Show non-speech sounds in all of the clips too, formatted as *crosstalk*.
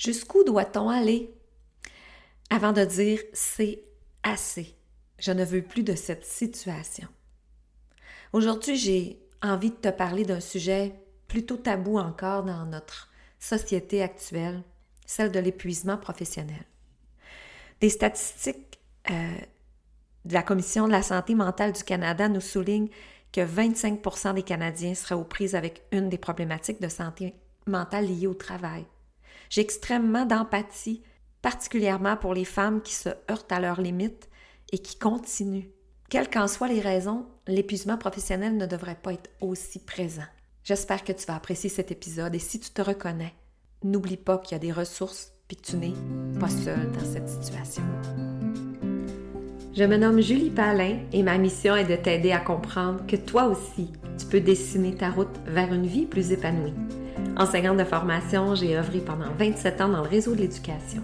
Jusqu'où doit-on aller? Avant de dire c'est assez? Je ne veux plus de cette situation. Aujourd'hui, j'ai envie de te parler d'un sujet plutôt tabou encore dans notre société actuelle, celle de l'épuisement professionnel. Des statistiques euh, de la Commission de la santé mentale du Canada nous soulignent que 25% des Canadiens seraient aux prises avec une des problématiques de santé mentale liées au travail. J'ai extrêmement d'empathie, particulièrement pour les femmes qui se heurtent à leurs limites et qui continuent. Quelles qu'en soient les raisons, l'épuisement professionnel ne devrait pas être aussi présent. J'espère que tu vas apprécier cet épisode et si tu te reconnais, n'oublie pas qu'il y a des ressources puis que tu n'es pas seule dans cette situation. Je me nomme Julie Palin et ma mission est de t'aider à comprendre que toi aussi, tu peux dessiner ta route vers une vie plus épanouie. Enseignante de formation, j'ai œuvré pendant 27 ans dans le réseau de l'éducation.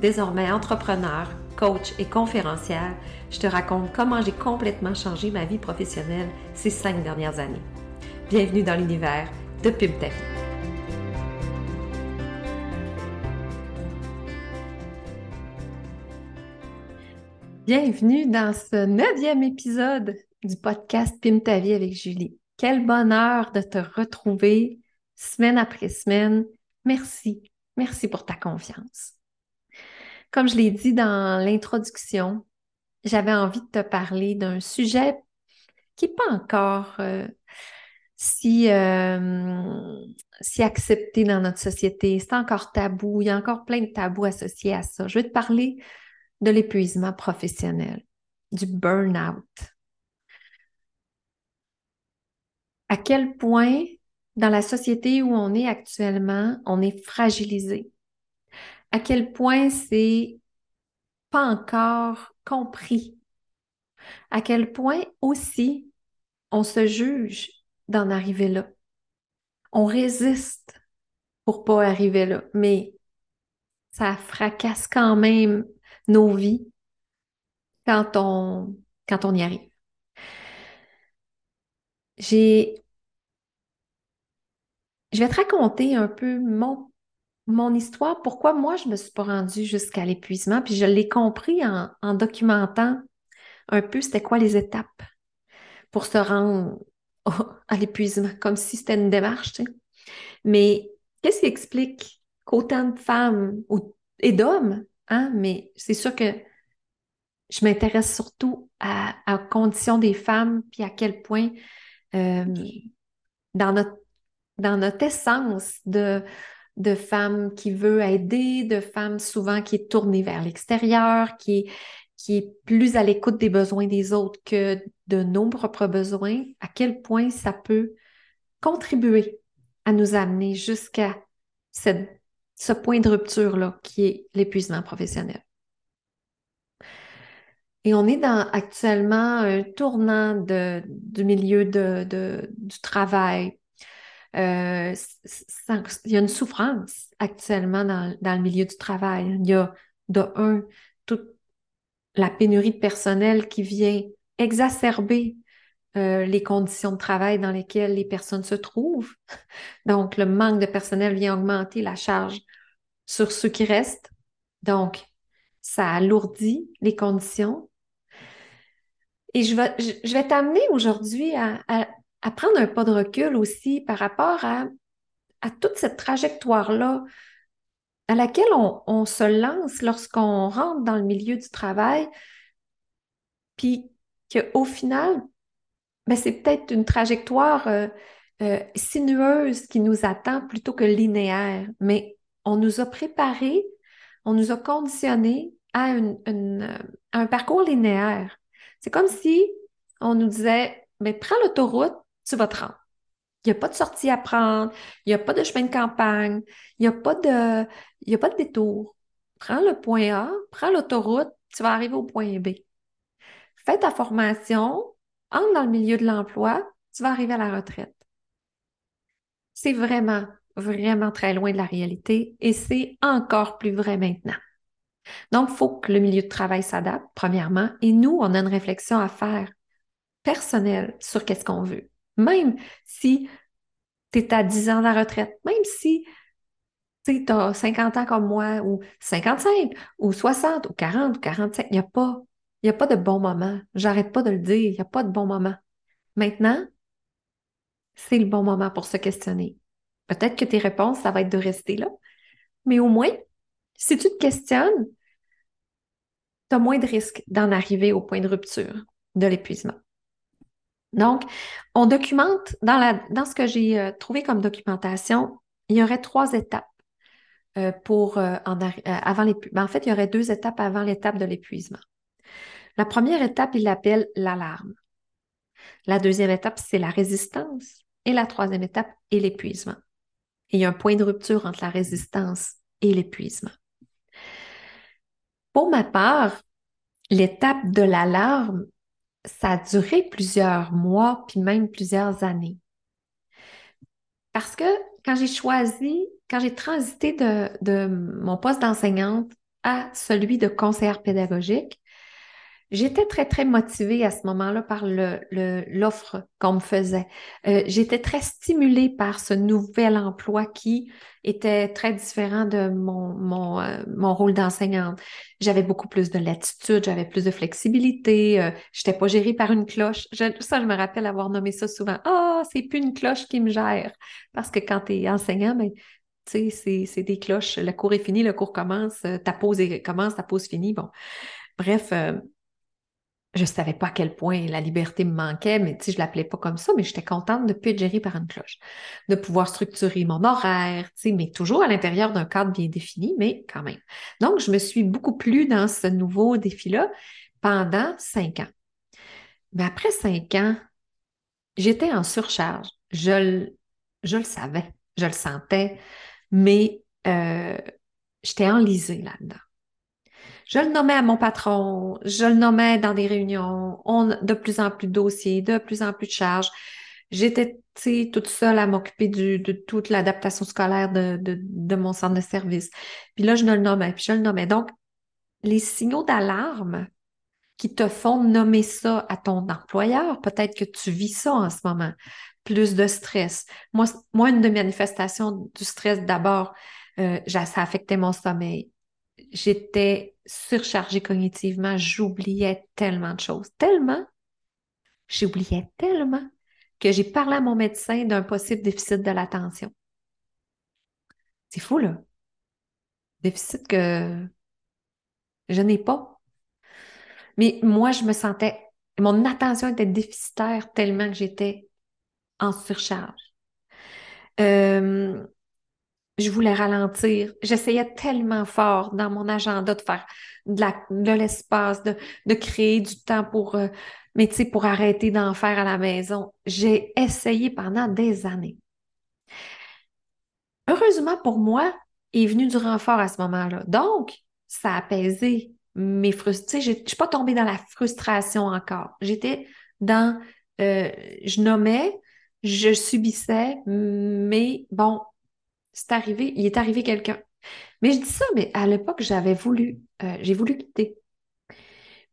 Désormais entrepreneur, coach et conférencière, je te raconte comment j'ai complètement changé ma vie professionnelle ces cinq dernières années. Bienvenue dans l'univers de Ta Bienvenue dans ce neuvième épisode du podcast Pim ta vie avec Julie. Quel bonheur de te retrouver semaine après semaine. Merci, merci pour ta confiance. Comme je l'ai dit dans l'introduction, j'avais envie de te parler d'un sujet qui n'est pas encore euh, si, euh, si accepté dans notre société. C'est encore tabou. Il y a encore plein de tabous associés à ça. Je vais te parler de l'épuisement professionnel, du burn-out. À quel point, dans la société où on est actuellement, on est fragilisé. À quel point c'est pas encore compris. À quel point aussi on se juge d'en arriver là. On résiste pour pas arriver là, mais ça fracasse quand même nos vies quand on, quand on y arrive. J'ai, je vais te raconter un peu mon, mon histoire, pourquoi moi je me suis pas rendue jusqu'à l'épuisement, puis je l'ai compris en, en documentant un peu c'était quoi les étapes pour se rendre à l'épuisement, comme si c'était une démarche, tu sais. Mais qu'est-ce qui explique qu'autant de femmes et d'hommes Hein? Mais c'est sûr que je m'intéresse surtout à, à, conditions des femmes, puis à quel point euh, dans, notre, dans notre essence de, de femme qui veut aider, de femme souvent qui est tournée vers l'extérieur, qui est, qui est plus à l'écoute des besoins des autres que de nos propres besoins, à quel point ça peut contribuer à nous amener jusqu'à ce point de rupture-là qui est l'épuisement professionnel. Et on est dans actuellement un tournant de, du milieu de, du travail. Euh, il y a une souffrance actuellement dans, dans, le milieu du travail. Il y a de un, toute la pénurie de personnel qui vient exacerber euh, les conditions de travail dans lesquelles les personnes se trouvent. *laughs* Donc, le manque de personnel vient augmenter la charge sur ceux qui restent. Donc, ça alourdit les conditions. Et je vais, je, vais t'amener aujourd'hui à, à, prendre un pas de recul aussi par rapport à, à toute cette trajectoire-là à laquelle on, on se lance lorsqu'on rentre dans le milieu du travail, puis qu'au final, mais c'est peut-être une trajectoire euh, euh, sinueuse qui nous attend plutôt que linéaire. Mais on nous a préparé, on nous a conditionnés à, euh, un parcours linéaire. C'est comme si on nous disait, mais prends l'autoroute, tu vas te rendre. Il n'y a pas de sortie à prendre, il n'y a pas de chemin de campagne, il n'y a, pas de, a pas de détour. Prends le point A, prends l'autoroute, tu vas arriver au point B. Fais ta formation, entre dans le milieu de l'emploi, tu vas arriver à la retraite. C'est vraiment, vraiment très loin de la réalité et c'est encore plus vrai maintenant. Donc, il faut que le milieu de travail s'adapte, premièrement, et nous, on a une réflexion à faire personnelle sur qu'est-ce qu'on veut. Même si tu es à 10 ans de la retraite, même si tu as 50 ans comme moi, ou 55, ou 60, ou 40, ou 45. Il n'y a pas, il a pas de bon moment. J'arrête pas de le dire. Il n'y a pas de bon moment. Maintenant, c'est le bon moment pour se questionner. Peut-être que tes réponses, ça va être de rester là, mais au moins, si tu te questionnes, tu as moins de risques d'en arriver au point de rupture de l'épuisement. Donc, on documente, dans, ce que j'ai euh, trouvé comme documentation, il y aurait trois étapes euh, pour euh, avant l'épuisement. Ben, en fait, il y aurait deux étapes avant l'étape de l'épuisement. La première étape, il l'appelle l'alarme. La deuxième étape, c'est la résistance. Et la troisième étape est l'épuisement. il y a un point de rupture entre la résistance et l'épuisement. Pour ma part, l'étape de l'alarme, ça a duré plusieurs mois, puis même plusieurs années. Parce que quand j'ai choisi, quand j'ai transité de, mon poste d'enseignante à celui de conseillère pédagogique, J'étais très, très motivée à ce moment-là par l'offre le, qu'on me faisait. Euh, j'étais très stimulée par ce nouvel emploi qui était très différent de mon, mon, euh, mon rôle d'enseignante. J'avais beaucoup plus de latitude, j'avais plus de flexibilité, euh, je n'étais pas gérée par une cloche. ça, je me rappelle avoir nommé ça souvent. Ah, c'est plus une cloche qui me gère. Parce que quand tu es enseignant, ben, tu sais, c'est des cloches. Le cours est fini, le cours commence, ta pause commence, ta pause finit. Bon. Bref, je ne savais pas à quel point la liberté me manquait, mais tu sais, je l'appelais pas comme ça, mais j'étais contente de ne plus être gérée par une cloche, de pouvoir structurer mon horaire, mais toujours à l'intérieur d'un cadre bien défini, mais quand même. Donc, je me suis beaucoup plu dans ce nouveau défi-là pendant cinq ans. Mais après cinq ans, j'étais en surcharge. Je, je le savais, je le sentais, mais euh, j'étais enlisée là-dedans. Je le nommais à mon patron, je le nommais dans des réunions, on de plus en plus de dossiers, de plus en plus de charges. J'étais toute seule à m'occuper de toute l'adaptation scolaire de, mon centre de service. Puis là, je le nommais, puis je le nommais. Donc, les signaux d'alarme qui te font nommer ça à ton employeur, peut-être que tu vis ça en ce moment, plus de stress. Moi, moi une de mes manifestations du stress, d'abord, euh, ça affectait mon sommeil j'étais surchargée cognitivement, j'oubliais tellement de choses, tellement, j'oubliais tellement que j'ai parlé à mon médecin d'un possible déficit de l'attention. C'est fou, là. Déficit que je n'ai pas. Mais moi, je me sentais, mon attention était déficitaire tellement que j'étais en surcharge. Euh, je voulais ralentir. J'essayais tellement fort dans mon agenda de faire de l'espace, de, créer du temps pour, euh, pour arrêter d'en faire à la maison. J'ai essayé pendant des années. Heureusement pour moi, est venu du renfort à ce moment-là. Donc, ça a apaisé mes frustrations. Je ne suis pas tombée dans la frustration encore. J'étais dans, euh, je nommais, je subissais, mais bon, c'est arrivé, il est arrivé quelqu'un. Mais je dis ça, mais à l'époque, j'avais voulu, euh, j'ai voulu quitter.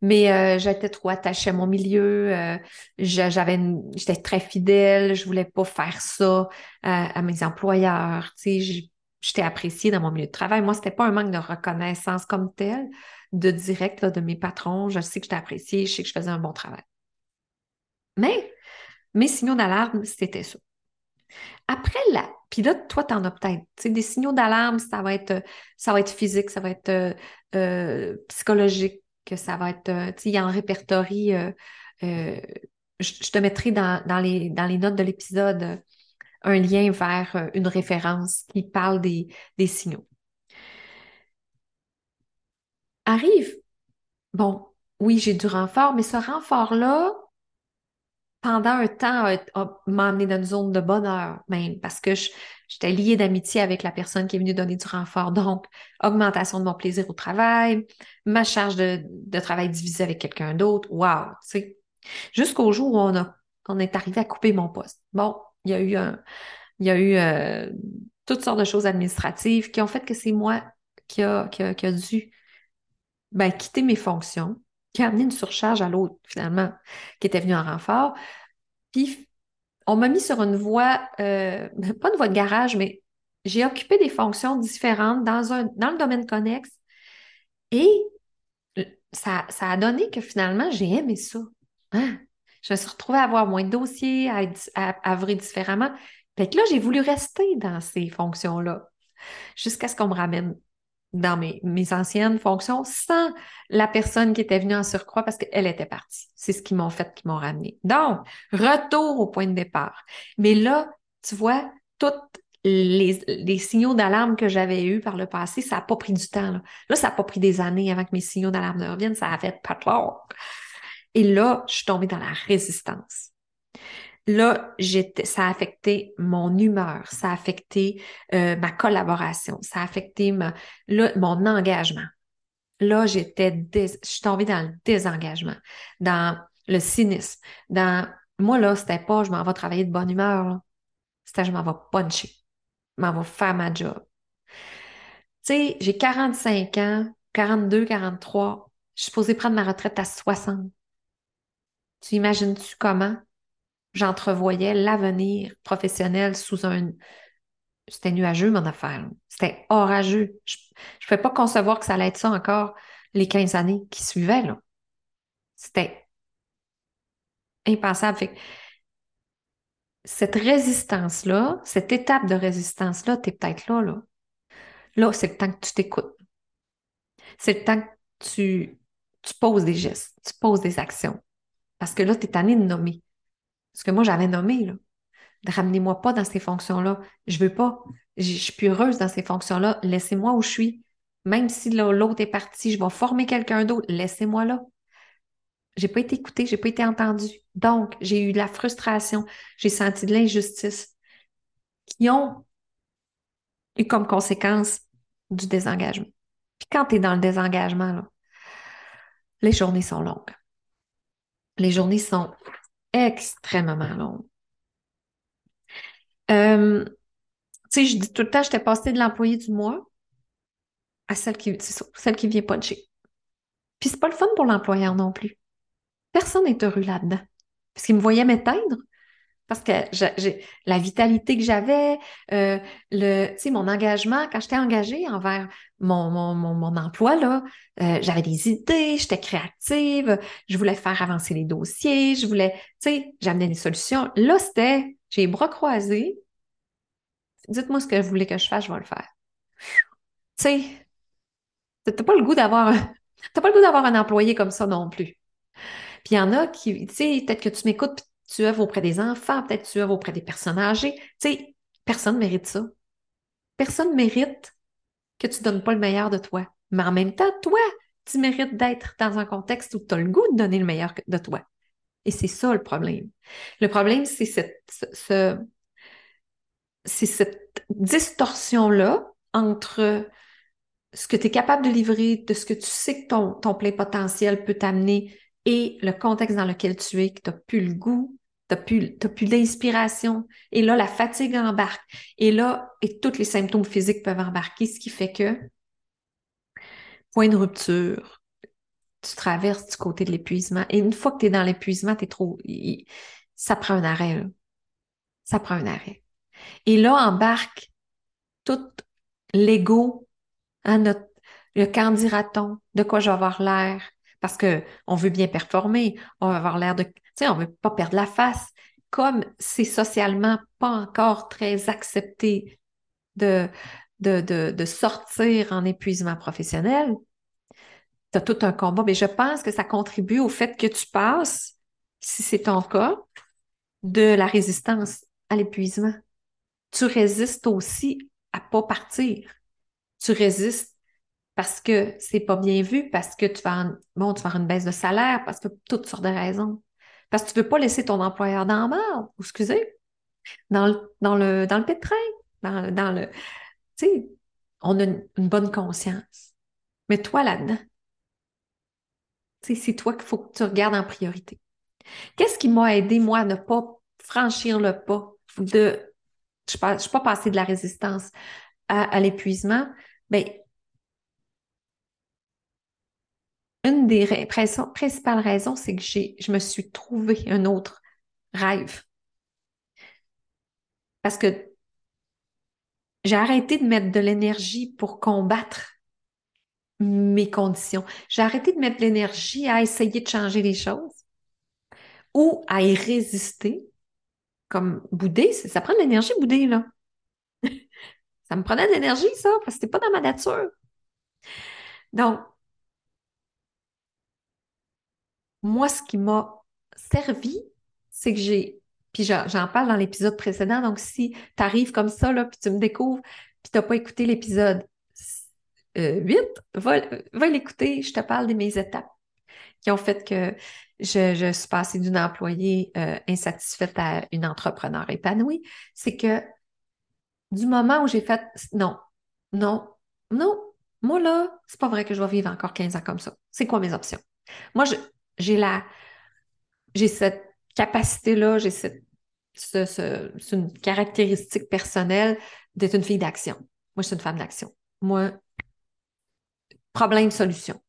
Mais euh, j'étais trop attachée à mon milieu, euh, j'avais j'étais très fidèle, je voulais pas faire ça à mes employeurs. Tu sais, j'étais appréciée dans mon milieu de travail. Moi, c'était pas un manque de reconnaissance comme tel, de direct de mes patrons. Je sais que j'étais appréciée, je sais que je faisais un bon travail. Mais mes signaux d'alarme, c'était ça. Après la. Puis là, toi, tu en as peut-être. Des signaux d'alarme, ça va être ça va être physique, ça va être euh, euh, psychologique, ça va être. Euh, il y a un répertorie. je, te mettrai dans, les, dans les notes de l'épisode un lien vers une référence qui parle des, des signaux. Arrive, bon, oui, j'ai du renfort, mais ce renfort-là, pendant un temps, m'a amené dans une zone de bonheur même, parce que j'étais liée d'amitié avec la personne qui est venue donner du renfort. Donc, augmentation de mon plaisir au travail, ma charge de, travail divisée avec quelqu'un d'autre. Wow! Tu sais, jusqu'au jour où on, a, on est arrivé à couper mon poste. Bon, il y a eu un, il y a eu euh, toutes sortes de choses administratives qui ont fait que c'est moi qui a, qui a, qui a dû ben, quitter mes fonctions qui a amené une surcharge à l'autre, finalement, qui était venu en renfort. Puis, on m'a mis sur une voie, euh, *laughs* pas une voie de garage, mais j'ai occupé des fonctions différentes dans, un, dans le domaine connexe et ça, ça a donné que finalement, j'ai aimé ça. Hein? Je me suis retrouvée à avoir moins de dossiers, à, à, à différemment. Fait que là, j'ai voulu rester dans ces fonctions-là jusqu'à ce qu'on me ramène dans mes, mes, anciennes fonctions sans la personne qui était venue en surcroît parce qu'elle était partie. C'est ce qu'ils m'ont fait, qui m'ont ramené. Donc, retour au point de départ. Mais là, tu vois, toutes les, les signaux d'alarme que j'avais eus par le passé, ça n'a pas pris du temps. Là. là ça n'a pas pris des années avant que mes signaux d'alarme ne reviennent. Ça a fait pas Et là, je suis tombée dans la résistance. Là, ça a affecté mon humeur, ça a affecté euh, ma collaboration, ça a affecté mon engagement. Là, j'étais, je suis tombée dans le désengagement, dans le cynisme, dans, moi, là, c'était pas je m'en vais travailler de bonne humeur, c'était je m'en vais puncher, je m'en vais faire ma job. Tu sais, j'ai 45 ans, 42, 43, je suis supposée prendre ma retraite à 60. Tu imagines-tu comment? J'entrevoyais l'avenir professionnel sous un... C'était nuageux, mon affaire. C'était orageux. Je ne pouvais pas concevoir que ça allait être ça encore les 15 années qui suivaient. C'était impensable. cette résistance-là, cette étape de résistance-là, tu es peut-être là, là. Là, c'est le temps que tu t'écoutes. C'est le temps que tu, tu poses des gestes, tu poses des actions. Parce que là, tu es tanné de nommer. Ce que moi, j'avais nommé, là. Ramenez-moi pas dans ces fonctions-là. Je veux pas. Je suis plus heureuse dans ces fonctions-là. Laissez-moi où je suis. Même si l'autre est parti, je vais former quelqu'un d'autre. Laissez-moi là. J'ai pas été écoutée, j'ai pas été entendue. Donc, j'ai eu de la frustration, j'ai senti de l'injustice qui ont eu comme conséquence du désengagement. Puis quand tu es dans le désengagement, là, les journées sont longues. Les journées sont extrêmement longue. Euh, tu sais, je dis tout le temps, j'étais passée de l'employé du mois à celle qui, celle qui vient puncher. Puis c'est pas le fun pour l'employeur non plus. Personne n'est heureux là-dedans. Parce qu'il me voyait m'éteindre. Parce que la vitalité que j'avais, euh, mon engagement, quand j'étais engagée envers mon, mon, mon, emploi, là, euh, j'avais des idées, j'étais créative, je voulais faire avancer les dossiers, je voulais, tu sais, j'amenais des solutions. Là, c'était, j'ai les bras croisés. Dites-moi ce que vous voulez que je fasse, je vais le faire. Tu sais, t'as pas le goût d'avoir, t'as pas le goût d'avoir un employé comme ça non plus. Puis il y en a qui, tu sais, peut-être que tu m'écoutes, tu œuvres auprès des enfants, peut-être tu œuvres auprès des personnes âgées. Tu sais, personne ne mérite ça. Personne ne mérite que tu ne donnes pas le meilleur de toi. Mais en même temps, toi, tu mérites d'être dans un contexte où tu as le goût de donner le meilleur de toi. Et c'est ça le problème. Le problème, c'est cette, cette distorsion-là entre ce que tu es capable de livrer, de ce que tu sais que ton, ton plein potentiel peut t'amener et le contexte dans lequel tu es, que tu n'as plus le goût tu n'as plus, d'inspiration. Et là, la fatigue embarque. Et là, et tous les symptômes physiques peuvent embarquer, ce qui fait que, point de rupture, tu traverses du côté de l'épuisement. Et une fois que tu es dans l'épuisement, tu es trop. Ça prend un arrêt. Ça prend un arrêt. Et là, embarque tout l'ego, le quand dira-t-on, de quoi je vais avoir l'air, parce qu'on veut bien performer, on va avoir l'air de sais, on veut pas perdre la face. Comme c'est socialement pas encore très accepté de, de, sortir en épuisement professionnel, tu as tout un combat. Mais je pense que ça contribue au fait que tu passes, si c'est ton cas, de la résistance à l'épuisement. Tu résistes aussi à pas partir. Tu résistes parce que c'est pas bien vu, parce que tu vas, bon, tu vas avoir une baisse de salaire, parce que toutes sortes de raisons. Parce que tu ne veux pas laisser ton employeur dans la merde, excusez, dans le, dans le, dans le pétrin, dans, dans le. Tu sais, on a une, bonne conscience. Mais toi là-dedans, c'est toi qu'il faut que tu regardes en priorité. Qu'est-ce qui m'a aidé, moi, à ne pas franchir le pas de. Je ne suis pas passée de la résistance à, à l'épuisement? Bien, une des principales raisons, c'est que je me suis trouvé un autre rêve. Parce que j'ai arrêté de mettre de l'énergie pour combattre mes conditions. J'ai arrêté de mettre de l'énergie à essayer de changer les choses ou à y résister. Comme bouder, ça prend de l'énergie, bouder, là. *laughs* ça me prenait de l'énergie, ça, parce que c'était pas dans ma nature. Donc, moi, ce qui m'a servi, c'est que j'ai, puis j'en parle dans l'épisode précédent, donc si tu arrives comme ça, là, puis tu me découvres, puis tu n'as pas écouté l'épisode 8, euh, va, l'écouter, je te parle de mes étapes qui ont fait que je, suis passée d'une employée euh, insatisfaite à une entrepreneur épanouie. C'est que du moment où j'ai fait non, non, non, moi là, c'est pas vrai que je vais vivre encore 15 ans comme ça. C'est quoi mes options? Moi, j'ai la j'ai cette capacité-là, j'ai cette c'est une caractéristique personnelle d'être une fille d'action. Moi, je suis une femme d'action. Moi, problème, solution.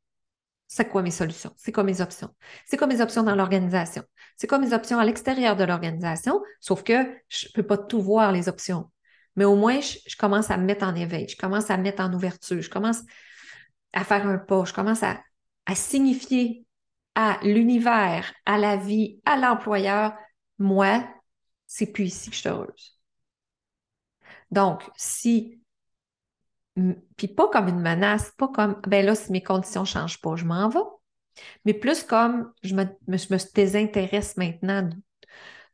C'est quoi mes solutions? C'est quoi mes options? C'est quoi mes options dans l'organisation? C'est quoi mes options à l'extérieur de l'organisation? Sauf que je ne peux pas tout voir les options. Mais au moins, je, commence à me mettre en éveil, je commence à me mettre en ouverture, je commence à faire un pas, je commence à, à signifier à l'univers, à la vie, à l'employeur, moi, c'est plus ici que je suis heureuse. Donc, si, puis pas comme une menace, pas comme, ben là, si mes conditions ne changent pas, je m'en vais, mais plus comme je me, je me désintéresse maintenant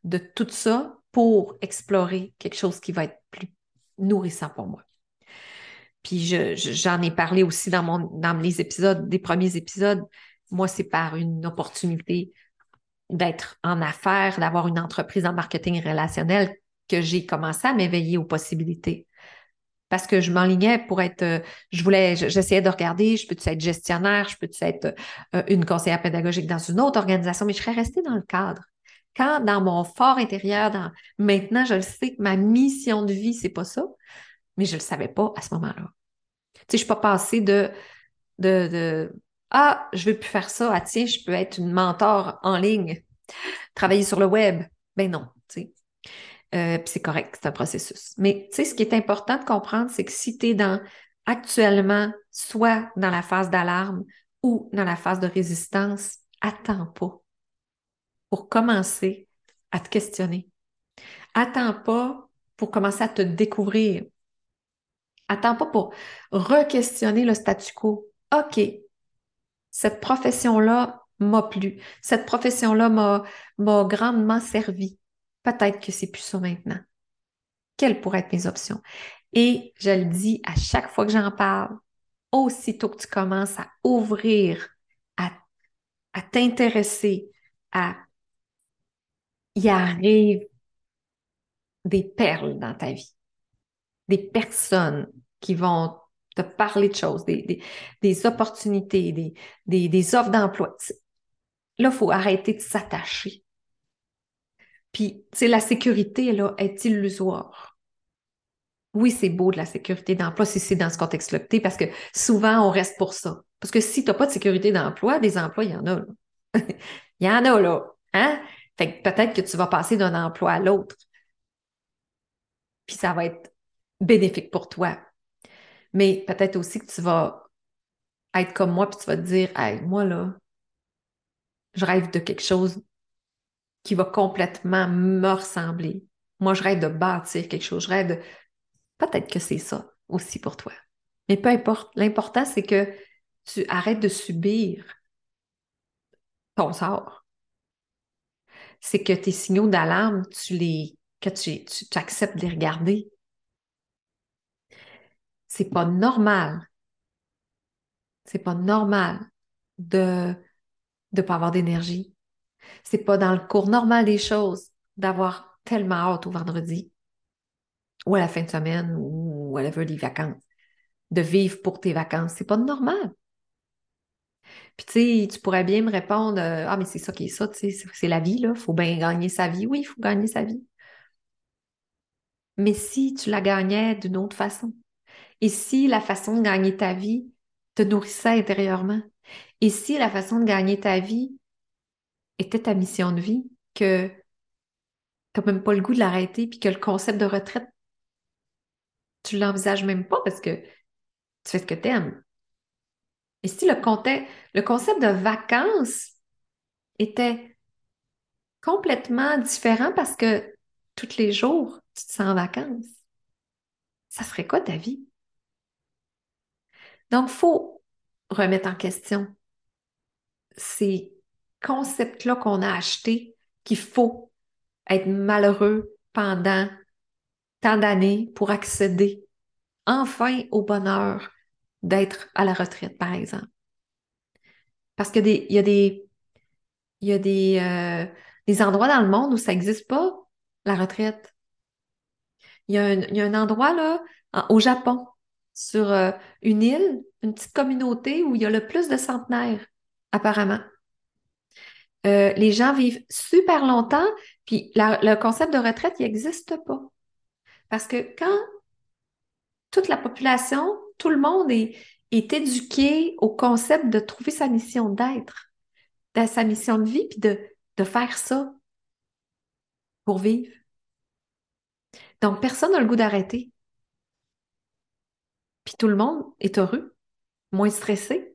de, tout ça pour explorer quelque chose qui va être plus nourrissant pour moi. Puis j'en ai parlé aussi dans, mon, dans les épisodes, des premiers épisodes, moi, c'est par une opportunité d'être en affaires, d'avoir une entreprise en marketing relationnel que j'ai commencé à m'éveiller aux possibilités. Parce que je m'enlignais pour être, euh, je voulais, j'essayais de regarder, je peux-tu être gestionnaire, je peux-tu être euh, une conseillère pédagogique dans une autre organisation, mais je serais restée dans le cadre. Quand dans mon fort intérieur, dans, maintenant, je le sais que ma mission de vie, c'est pas ça, mais je le savais pas à ce moment-là. Tu sais, je suis pas passée de, de, de ah, je veux plus faire ça. Ah, tiens, je peux être une mentor en ligne, travailler sur le web. Ben non, tu sais. Euh, c'est correct, c'est un processus. Mais tu sais, ce qui est important de comprendre, c'est que si tu es dans actuellement, soit dans la phase d'alarme ou dans la phase de résistance, attends pas pour commencer à te questionner. Attends pas pour commencer à te découvrir. Attends pas pour re-questionner le statu quo. OK, cette profession-là m'a plu. Cette profession-là m'a grandement servi. Peut-être que c'est plus ça maintenant. Quelles pourraient être mes options? Et je le dis à chaque fois que j'en parle, aussitôt que tu commences à ouvrir, à, à t'intéresser, à y arrive des perles dans ta vie, des personnes qui vont de parler de choses, des, opportunités, des, offres d'emploi. Là, il faut arrêter de s'attacher. Puis, sais, la sécurité, là, est illusoire. Oui, c'est beau de la sécurité d'emploi si c'est dans ce contexte-là, parce que souvent, on reste pour ça. Parce que si tu n'as pas de sécurité d'emploi, des emplois, il y en a. *laughs* il y en a, là. Hein? Fait que peut-être que tu vas passer d'un emploi à l'autre. Puis ça va être bénéfique pour toi mais peut-être aussi que tu vas être comme moi, puis tu vas te dire, hey, moi là, je rêve de quelque chose qui va complètement me ressembler. Moi, je rêve de bâtir quelque chose. Je rêve de. Peut-être que c'est ça aussi pour toi. Mais peu importe. L'important, c'est que tu arrêtes de subir ton sort. C'est que tes signaux d'alarme, tu les. que tu, tu acceptes de les regarder c'est pas normal. C'est pas normal de ne pas avoir d'énergie. C'est pas dans le cours normal des choses d'avoir tellement hâte au vendredi ou à la fin de semaine ou whatever les vacances. De vivre pour tes vacances. C'est pas normal. Puis tu sais, tu pourrais bien me répondre euh, Ah, mais c'est ça qui est ça, c'est la vie, là. Il faut bien gagner sa vie. Oui, il faut gagner sa vie. Mais si tu la gagnais d'une autre façon, et si la façon de gagner ta vie te nourrissait intérieurement? Et si la façon de gagner ta vie était ta mission de vie, que tu n'as même pas le goût de l'arrêter, puis que le concept de retraite Tu l'envisages même pas parce que tu fais ce que tu aimes. Et si le, le concept de vacances était complètement différent parce que tous les jours, tu te sens en vacances, ça serait quoi ta vie? Donc, il faut remettre en question ces concepts-là qu'on a achetés qu'il faut être malheureux pendant tant d'années pour accéder enfin au bonheur d'être à la retraite, par exemple. Parce qu'il y a des, il y a des, euh, des endroits dans le monde où ça n'existe pas, la retraite. Il y a un, il y a un endroit là, au Japon, sur euh, une île, une petite communauté où il y a le plus de centenaires, apparemment. Euh, les gens vivent super longtemps, puis le concept de retraite, n'existe pas. Parce que quand toute la population, tout le monde est, est éduqué au concept de trouver sa mission d'être, de sa mission de vie, puis de, de faire ça pour vivre. Donc, personne n'a le goût d'arrêter. Puis tout le monde est heureux, moins stressé.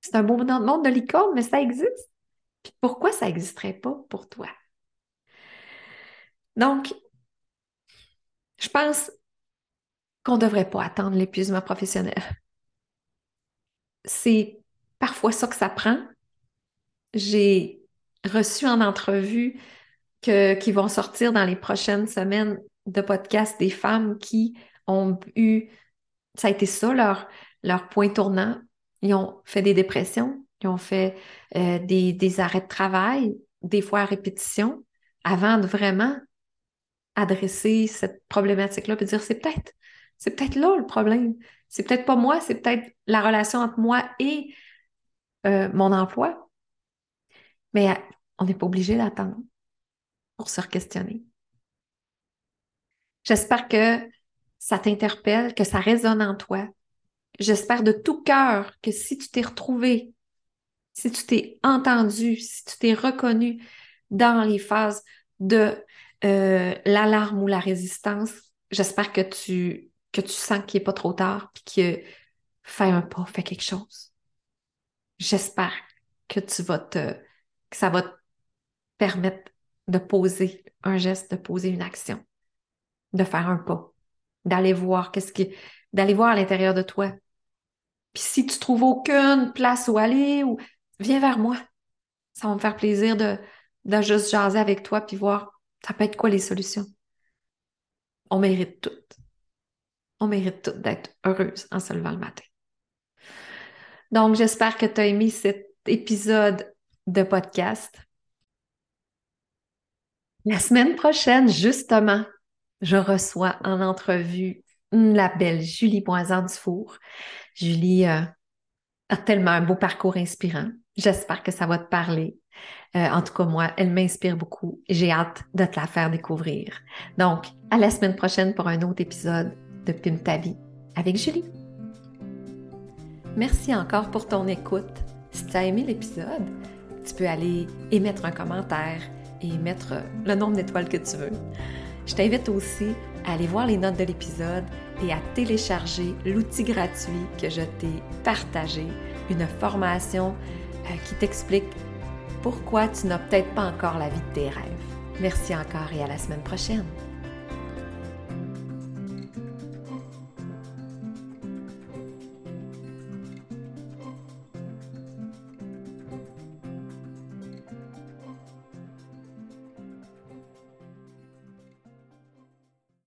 C'est un beau monde de licorne, mais ça existe. Puis pourquoi ça n'existerait pas pour toi? Donc, je pense qu'on ne devrait pas attendre l'épuisement professionnel. C'est parfois ça que ça prend. J'ai reçu en entrevue que, qui vont sortir dans les prochaines semaines de podcast des femmes qui ont eu, ça a été ça leur, leur point tournant. Ils ont fait des dépressions, ils ont fait euh, des, des arrêts de travail, des fois à répétition, avant de vraiment adresser cette problématique-là et dire c'est peut-être, c'est peut-être là le problème. C'est peut-être pas moi, c'est peut-être la relation entre moi et euh, mon emploi. Mais on n'est pas obligé d'attendre pour se questionner. J'espère que ça t'interpelle, que ça résonne en toi. J'espère de tout cœur que si tu t'es retrouvé, si tu t'es entendu, si tu t'es reconnu dans les phases de euh, l'alarme ou la résistance, j'espère que tu, que tu sens qu'il n'est pas trop tard, puis que fais un pas, fais quelque chose. J'espère que tu vas te, que ça va te permettre de poser un geste, de poser une action, de faire un pas, d'aller voir qu'est-ce qui, d'aller voir à l'intérieur de toi. Puis si tu trouves aucune place où aller, ou viens vers moi. Ça va me faire plaisir de, de juste jaser avec toi puis voir ça peut être quoi les solutions? On mérite toutes. On mérite toutes d'être heureuse en se levant le matin. Donc, j'espère que tu as aimé cet épisode de podcast. La semaine prochaine, justement, je reçois en entrevue la belle Julie Boisan du Four. Julie euh, a tellement un beau parcours inspirant. J'espère que ça va te parler. Euh, en tout cas, moi, elle m'inspire beaucoup. J'ai hâte de te la faire découvrir. Donc, à la semaine prochaine pour un autre épisode de Pim ta avec Julie. Merci encore pour ton écoute. Si tu as aimé l'épisode, tu peux aller émettre un commentaire et mettre le nombre d'étoiles que tu veux. Je t'invite aussi à aller voir les notes de l'épisode et à télécharger l'outil gratuit que je t'ai partagé, une formation euh, qui t'explique pourquoi tu n'as peut-être pas encore la vie de tes rêves. Merci encore et à la semaine prochaine.